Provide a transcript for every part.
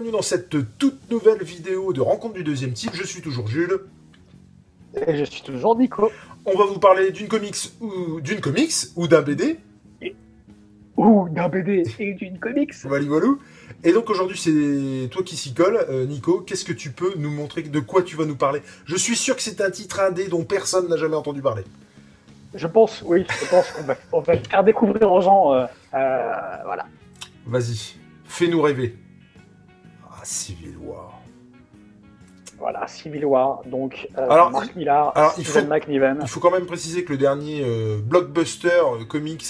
Bienvenue dans cette toute nouvelle vidéo de rencontre du deuxième type. Je suis toujours Jules. Et je suis toujours Nico. On va vous parler d'une comics ou d'une comics ou d'un BD. Ou d'un BD et d'une comics. Et donc aujourd'hui c'est toi qui s'y colle, euh, Nico. Qu'est-ce que tu peux nous montrer? De quoi tu vas nous parler? Je suis sûr que c'est un titre indé dont personne n'a jamais entendu parler. Je pense, oui, je pense qu'on va, on va faire découvrir aux gens. Euh, euh, voilà. Vas-y, fais-nous rêver. Ah, Civil War. Voilà, Civil War, donc euh, Alors, Mark Millar, alors, il faut- McNiven. Il faut quand même préciser que le dernier euh, blockbuster euh, comics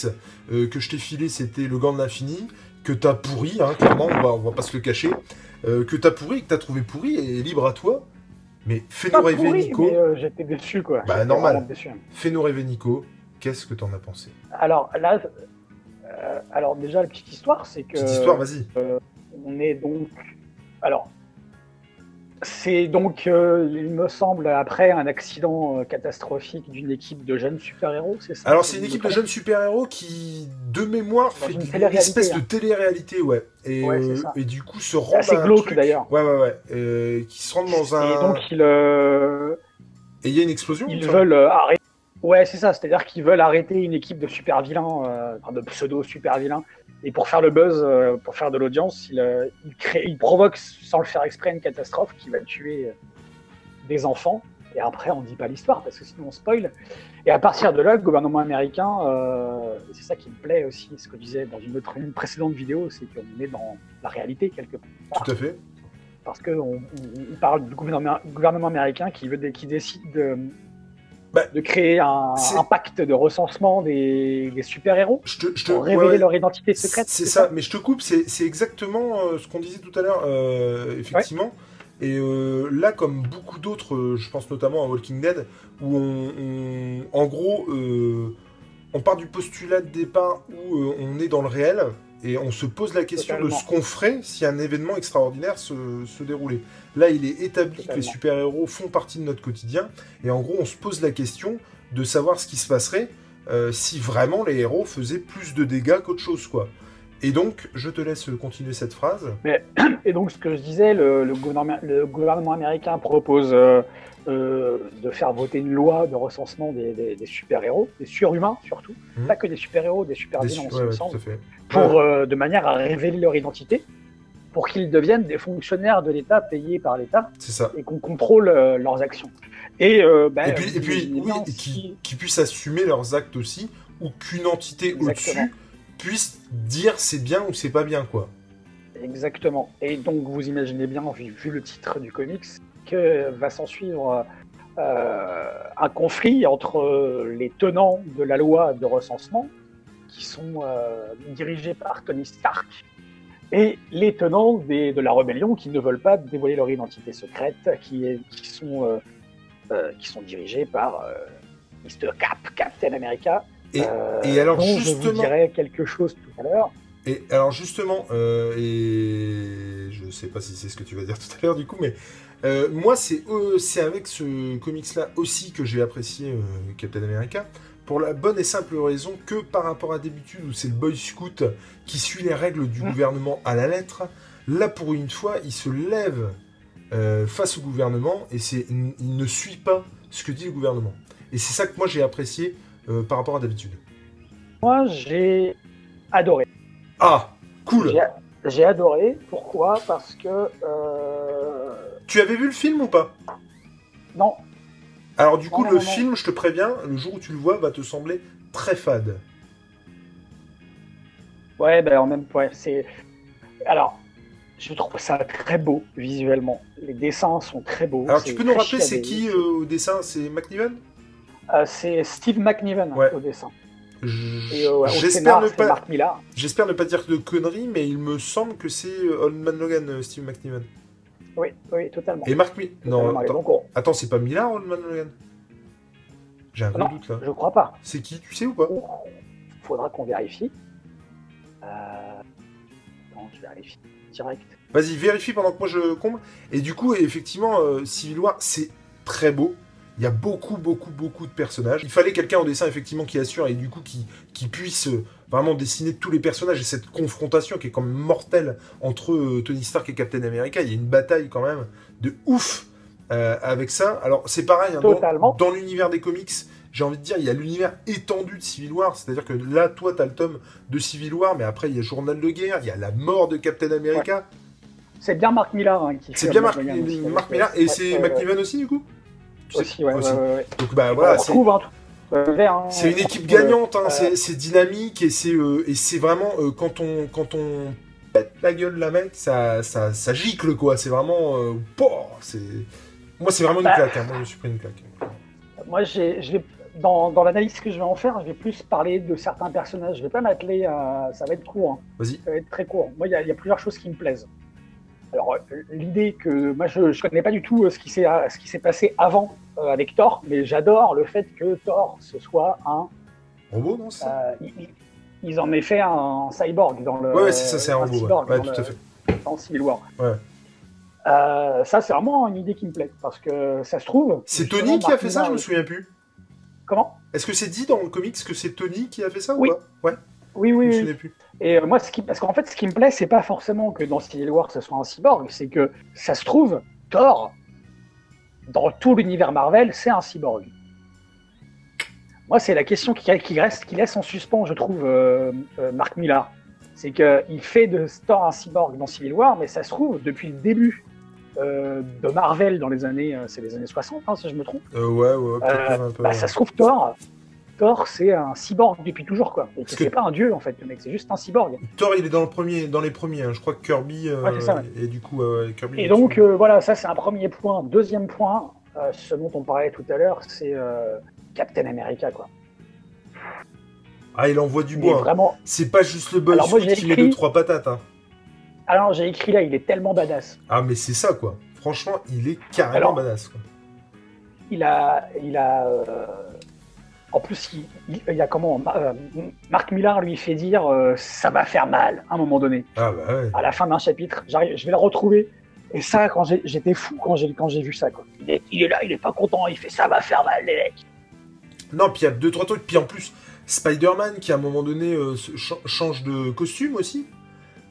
euh, que je t'ai filé, c'était Le Gant de l'Infini, que t'as pourri, hein, clairement, on va, on va pas se le cacher, que t'as pourri, que t'as trouvé pourri, et libre à toi. Mais fais-nous rêver, pourri, Nico. j'étais déçu, quoi. Bah, normal. Fais-nous rêver, Nico. Qu'est-ce que t'en as pensé? Alors là, alors déjà la petite histoire, c'est que Petite histoire, vas-y. on est donc, alors. C'est donc, euh, il me semble, après un accident euh, catastrophique d'une équipe de jeunes super-héros, c'est ça Alors, c'est une équipe de jeunes super-héros qui, de mémoire, Dans fait une espèce hein. de télé-réalité, ouais. Et, Ouais, c'est euh, et du coup, se C'est à un glauque d'ailleurs. Ouais, ouais, ouais. qui se rendent dans un... Et donc ils, euh, Et il y a une explosion ils veulent arrêter. Ouais, c'est ça. C'est-à-dire qu'ils veulent arrêter une équipe de super vilains, enfin, de pseudo super vilains. Et pour faire le buzz, euh, pour faire de l'audience, ils, euh, ils, créent- ils provoquent, sans le faire exprès, une catastrophe qui va tuer euh, des enfants. Et après, on dit pas l'histoire parce que sinon on spoil. Et à partir de là, le gouvernement américain, euh, c'est ça qui me plaît aussi, ce que je disais dans une autre une précédente vidéo, c'est qu'on est dans la réalité quelque part Tout à fait. parce qu'on on, on parle du gouvernement, gouvernement américain qui, veut, qui décide de, Bah, de créer un, pacte de recensement des, des super-héros pour révéler ouais. leur identité secrète. C'est ça. mais je te coupe, c'est exactement euh, ce qu'on disait tout à l'heure, euh, effectivement. Et euh, là, comme beaucoup d'autres, je pense notamment à Walking Dead, où on, on- en gros, on part du postulat de départ où on est dans le réel et on se pose la question de ce qu'on ferait si un événement extraordinaire se, se déroulait. Là, il est établi que les super-héros font partie de notre quotidien et en gros, on se pose la question de savoir ce qui se passerait euh, si vraiment les héros faisaient plus de dégâts qu'autre chose, quoi. Et donc, je te laisse continuer cette phrase. Et donc, ce que je disais, le, le gouvernement, le gouvernement américain propose euh, euh, de faire voter une loi de recensement des, des- des super-héros, des surhumains surtout, Mhm. pas que des super-héros, des Des super-vilains su- ouais, ouais, pour, euh, de manière à révéler leur identité, pour qu'ils deviennent des fonctionnaires de l'État payés par l'État. Et qu'on contrôle euh, leurs actions. Et, ben, Et puis, et puis oui, qui, qui puissent assumer leurs actes aussi, ou qu'une entité au-dessus puisse dire c'est bien ou c'est pas bien, quoi. Exactement. Et donc vous imaginez bien, vu, vu le titre du comics, que va s'en suivre euh, un conflit entre les tenants de la loi de recensement, qui sont euh, dirigés par Tony Stark, et les tenants des- de la rébellion, qui ne veulent pas dévoiler leur identité secrète, qui, est- qui, sont, euh, euh, qui sont dirigés par euh, Mr. Cap, Captain America. Et, euh, et alors, dont je vous dirai quelque chose tout à l'heure. Et alors justement, euh, et je sais pas si c'est ce que tu vas dire tout à l'heure du coup, mais euh, moi c'est euh, c'est avec ce comics-là aussi que j'ai apprécié euh, Captain America, pour la bonne et simple raison que par rapport à d'habitude où c'est le Boy Scout qui suit les règles du Mm. gouvernement à la lettre, là pour une fois il se lève face au gouvernement et c'est il ne suit pas ce que dit le gouvernement. Et c'est ça que moi j'ai apprécié par rapport à d'habitude. Moi, j'ai adoré. Ah, cool. J'ai- adoré. Pourquoi? Parce que euh, Tu avais vu le film ou pas? Non, Alors du coup, Non, le non, non. film, je te préviens, le jour où tu le vois, va te sembler très fade. ouais, ben en même point, c'est. Alors, je trouve ça très beau visuellement. Les dessins sont très beaux. Alors tu peux nous rappeler c'est qui euh, au dessin? C'est McNiven? Euh, C'est Steve McNiven Ouais. au dessin. Euh, J'espère ne pas, Millar. j'espère ne pas dire de conneries, mais il me semble que c'est euh, Old Man Logan, euh, Steve McNiven. Oui, oui, totalement. Et Mark Mi... Non, attends, attends c'est pas Millard Old Man Logan? J'ai un gros Non. doute là. je crois pas. C'est qui, tu sais ou pas? Faudra qu'on vérifie. Euh... Attends, je vérifie direct. Vas-y, vérifie pendant que moi je comble. Et du coup, effectivement, Civil War, c'est très beau. Il y a beaucoup, beaucoup, beaucoup de personnages. Il fallait quelqu'un au dessin, effectivement, qui assure et du coup qui, qui puisse euh, vraiment dessiner tous les personnages et cette confrontation qui est quand même mortelle entre euh, Tony Stark et Captain America. Il y a une bataille quand même de ouf euh, avec ça. Alors, c'est pareil, hein, dans, dans l'univers des comics, j'ai envie de dire, il y a l'univers étendu de Civil War. C'est-à-dire que là, toi, tu as le tome de Civil War, mais après, il y a Journal de guerre, il y a la mort de Captain America. C'est bien Mark Millar hein, qui C'est bien Mark, Millar, et c'est McNiven aussi, du coup? Aussi, ouais, ouais, Donc, bah voilà. c'est hein. une équipe gagnante, hein, c'est dynamique et c'est euh, c'est vraiment euh, quand on quand on pète la gueule la mec, ça, ça, ça gicle quoi. C'est vraiment, euh, c'est moi c'est vraiment une bah, claque. Hein. Moi je suis pris une claque. Moi j'ai dans, dans l'analyse que je vais en faire, je vais plus parler de certains personnages. Je vais pas m'atteler à. Ça va être court. Hein. Vas-y. Ça va être très court. Moi, il y, y, a plusieurs choses qui me plaisent. Alors, l'idée que. Moi, je ne connais pas du tout euh, ce qui s'est passé avant euh, avec Thor, mais j'adore le fait que Thor, ce soit un. Robot, non ça euh, ils, en aient fait un cyborg dans le. Ouais, c'est ça, c'est un, robot. Ouais, tout à fait. Dans Civil War. Ouais. ça, c'est vraiment une idée qui me plaît, parce que ça se trouve. C'est Tony qui a fait ça, je me souviens plus. Comment? Est-ce que c'est dit dans le comics que c'est Tony qui a fait ça oui. ou pas? Ouais. Oui, oui. Je me plus. Et euh, moi, ce qui... parce qu'en fait, ce qui me plaît, c'est pas forcément que dans Civil War, ce soit un cyborg, c'est que ça se trouve, Thor, dans tout l'univers Marvel, c'est un cyborg. Moi, c'est la question qui, reste, qui laisse en suspens, je trouve, euh, euh, Marc Millar. C'est qu'il fait de Thor un cyborg dans Civil War, mais ça se trouve, depuis le début euh, de Marvel dans les années, euh, c'est les années 60, hein, si je me trompe. Ouais, ouais, peu, bah, Ça se trouve, Thor, Thor, c'est un cyborg depuis toujours, quoi. Et c'est pas un dieu, en fait, le mec, c'est juste un cyborg. Thor, il est dans, le premier, dans les premiers, hein. je crois que Kirby. Et du coup, Kirby. Et donc, voilà, ça, c'est un premier point. Deuxième point, ce dont on parlait tout à l'heure, c'est Captain America, quoi. Ah, il envoie du bois. Vraiment... C'est pas juste le boss qui met deux, trois patates. Hein. Alors j'ai écrit là, il est tellement badass. Ah mais c'est ça quoi. Franchement, il est carrément badass. Quoi. Il a, il a. Euh, en plus, il, il, y a comment euh, Marc Millar lui fait dire euh, ça va faire mal à un moment donné. Ah bah ouais. À la fin d'un chapitre, j'arrive, je vais le retrouver. Et ça, quand j'étais fou quand j'ai quand j'ai vu ça quoi. Il est, il est, là, il est pas content, il fait ça va faire mal les mecs. Non, puis il y a deux trois trucs. Puis en plus, Spider-Man qui à un moment donné change de costume aussi.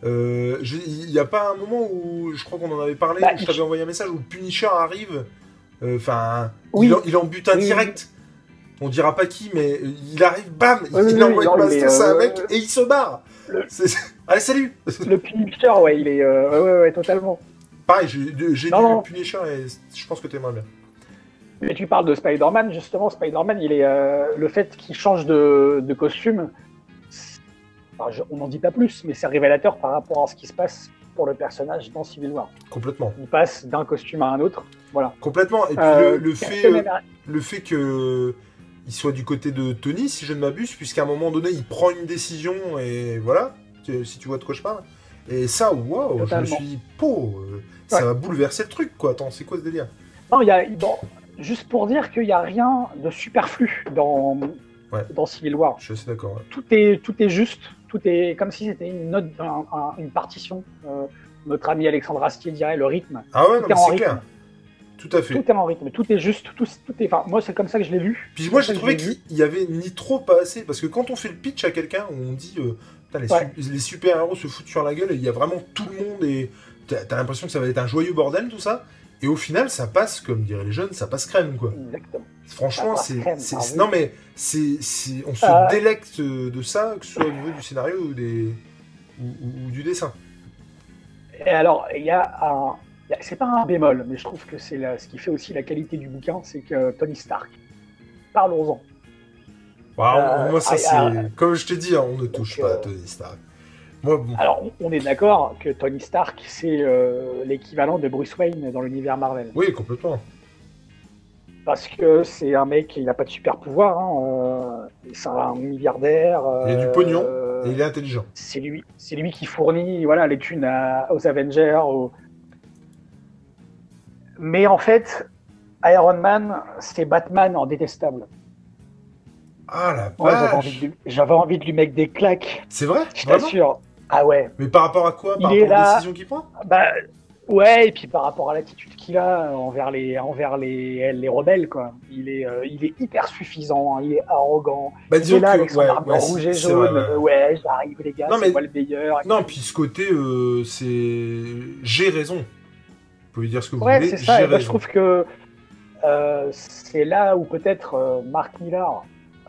Euh, il n'y a pas un moment où, je crois qu'on en avait parlé, bah, où je t'avais envoyé un message où Punisher arrive, euh, enfin, il, il, en bute un direct. On dira pas qui, mais il arrive, bam, il envoie une bastos à un mec et il se barre. Allez, salut Le Punisher, ouais, il est. Euh, ouais, ouais, totalement. Pareil, j'ai dit le Punisher et je pense que t'aimerais bien. Mais tu parles de Spider-Man, justement, Spider-Man, il est. le fait qu'il change de, de costume, on n'en dit pas plus, mais c'est révélateur par rapport à ce qui se passe pour le personnage dans Civil War. Complètement. Il passe d'un costume à un autre, voilà. Complètement. Et puis le, euh, fait, euh, le fait que il soit du côté de Tony, si je ne m'abuse, puisqu'à un moment donné, il prend une décision et voilà, si tu vois de quoi je parle. Et ça, waouh, je me suis dit, euh, ça va bouleverser le truc, quoi. Attends, c'est quoi ce délire? Non, il y a, bon, juste pour dire qu'il n'y a rien de superflu dans, dans Civil War. Je suis d'accord. Tout, est, tout est juste, tout est comme si c'était une note, une partition. Euh, notre ami Alexandre Astier dirait le rythme. Ah ouais, c'est clair. Tout à fait. Tout est en rythme, tout est juste, tout, tout est. Enfin, moi, c'est comme ça que je l'ai vu. Puis moi, j'ai trouvé qu'il y avait ni trop pas assez, parce que quand on fait le pitch à quelqu'un, on dit, euh, les, super héros se foutent sur la gueule, et il y a vraiment tout le monde et t'as l'impression que ça va être un joyeux bordel tout ça. Et au final, ça passe, comme diraient les jeunes, ça passe crème, quoi. Exactement. Franchement, c'est, non mais c'est, on se euh, délecte de ça, que ce soit au niveau du scénario ou des, ou, du dessin. Et alors, il y a un, c'est pas un bémol, mais je trouve que c'est ce qui fait aussi la qualité du bouquin, c'est que Tony Stark. Parlons-en. Bah, moi, ça, euh, c'est, comme je t'ai dit, hein, on ne touche pas à euh, Tony Stark. Alors, on est d'accord que Tony Stark, c'est euh, l'équivalent de Bruce Wayne dans l'univers Marvel. Oui, complètement. Parce que c'est un mec, il n'a pas de super pouvoir. Hein, euh, c'est un milliardaire. il a du pognon et il est intelligent. C'est lui, c'est lui qui fournit voilà, les thunes aux Avengers. Mais en fait, Iron Man, c'est Batman en détestable. Ah la vache J'avais envie, de lui mettre des claques. C'est vrai? Je t'assure. Ah ouais. Mais par rapport à quoi? Par rapport aux décisions qu'il prend? Bah, Ouais, et puis par rapport à l'attitude qu'il a envers les envers les, les rebelles, quoi. Il est euh, il est hyper suffisant, hein, il est arrogant. Bah, il est là que- avec son ouais, arme ouais, rouge et jaune. vrai, ouais. Ouais, j'arrive les gars, Non, c'est moi le meilleur. Non, puis ce côté, euh, c'est. J'ai raison. Pouvez dire ce que vous Ouais, voulez, c'est ça. Et bah, je trouve que euh, c'est là où peut-être euh, Mark Millar.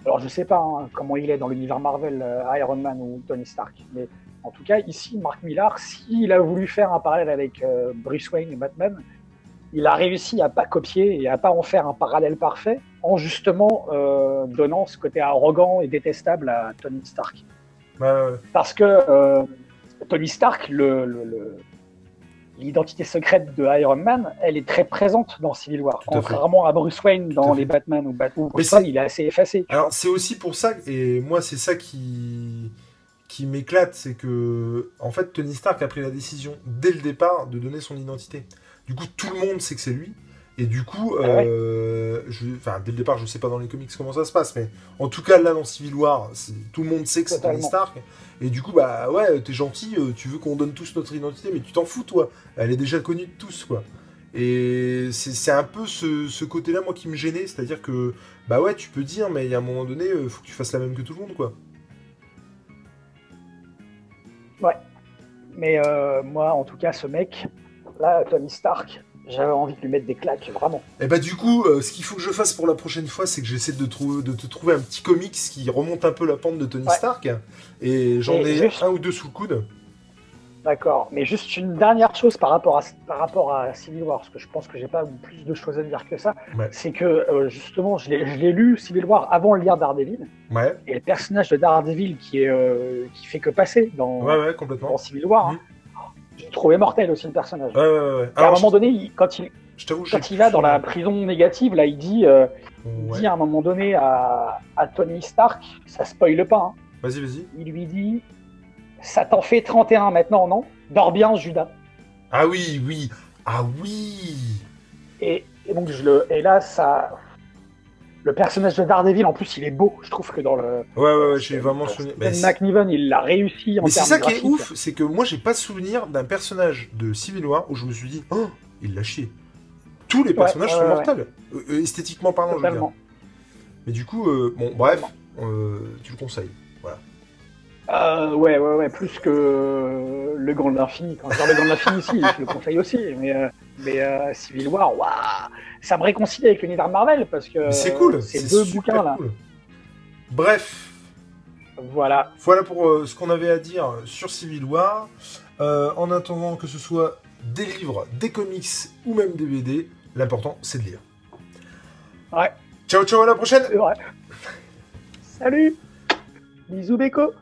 Alors je sais pas hein, comment il est dans l'univers Marvel, euh, Iron Man ou Tony Stark, mais en tout cas ici Mark Millar, s'il a voulu faire un parallèle avec euh, Bruce Wayne et Batman, il a réussi à pas copier et à pas en faire un parallèle parfait, en justement donnant ce côté arrogant et détestable à Tony Stark. Ouais. Parce que Tony Stark, le, le- le- l'identité secrète de Iron Man, elle est très présente dans Civil War, contrairement à Bruce Wayne dans les Batman ou Batman. Mais Bruce Wayne, il est assez effacé. Alors c'est aussi pour ça, et moi c'est ça qui, qui m'éclate, c'est que en fait Tony Stark a pris la décision dès le départ de donner son identité. Du coup tout le monde sait que c'est lui, et du coup, Ah ouais. euh, je, dès le départ je sais pas dans les comics comment ça se passe, mais en tout cas là dans Civil War, tout le monde sait que c'est Tony. Stark, et du coup bah ouais t'es gentil, euh, tu veux qu'on donne tous notre identité, mais tu t'en fous toi, elle est déjà connue de tous quoi. Et c'est un peu ce, ce côté-là, moi, qui me gênait. C'est-à-dire que, bah ouais, tu peux dire, mais il y a un moment donné, euh, faut que tu fasses la même que tout le monde, quoi. Mais euh, moi, en tout cas, ce mec, là, Tony Stark, j'avais envie de lui mettre des claques, vraiment. Et bah, du coup, euh, ce qu'il faut que je fasse pour la prochaine fois, c'est que j'essaie de, de te trouver un petit comics qui remonte un peu la pente de Tony Ouais. Stark. Et j'en Et ai juste- un ou deux sous le coude. D'accord. Mais juste une dernière chose par rapport à, par rapport à Civil War, parce que je pense que j'ai pas plus de choses à dire que ça, Ouais. c'est que euh, justement, je l'ai je l'ai lu Civil War avant de lire Daredevil, Ouais, et le personnage de Daredevil qui est euh, qui fait que passer dans, ouais, ouais, complètement. dans Civil War, hein, je trouvé mortel aussi le personnage. Ouais, à un moment donné, il- quand il je quand il va dans la prison négative, là, il dit, euh, il dit à un moment donné à, à Tony Stark, ça spoile pas, hein, Vas-y, vas-y. il lui dit, ça t'en fait 31 maintenant, non? Dors bien, Judas. Ah oui, oui. Ah oui. Et, et donc je le, et là, ça, le personnage de Daredevil, en plus, il est beau. Je trouve que dans le Ouais, ouais, ouais, j'ai vraiment souvenir. Ben McNiven, il l'a réussi en Mais c'est ça qui est ouf, c'est que moi j'ai pas souvenir d'un personnage de Civil War où je me suis dit, oh, il l'a chié. Tous les personnages ouais, sont mortels, Euh, euh, esthétiquement parlant, je veux dire. Mais du coup, euh, bon, bref, euh, tu le conseilles. Voilà. Euh, ouais, ouais, ouais, plus que le Grand de l'Infini. Quand je regarde le Grand de l'Infini, si, je le conseille aussi. Mais, euh, mais euh, Civil War, waouh, ça me réconcilie avec l'univers Marvel parce que c'est cool, ces c'est deux super bouquins là. cool. Bref, Voilà. voilà pour euh, ce qu'on avait à dire sur Civil War. En attendant que ce soit des livres, des comics ou même des BD, l'important c'est de lire. Ouais, Ciao ciao à la prochaine. Salut Bisous Beko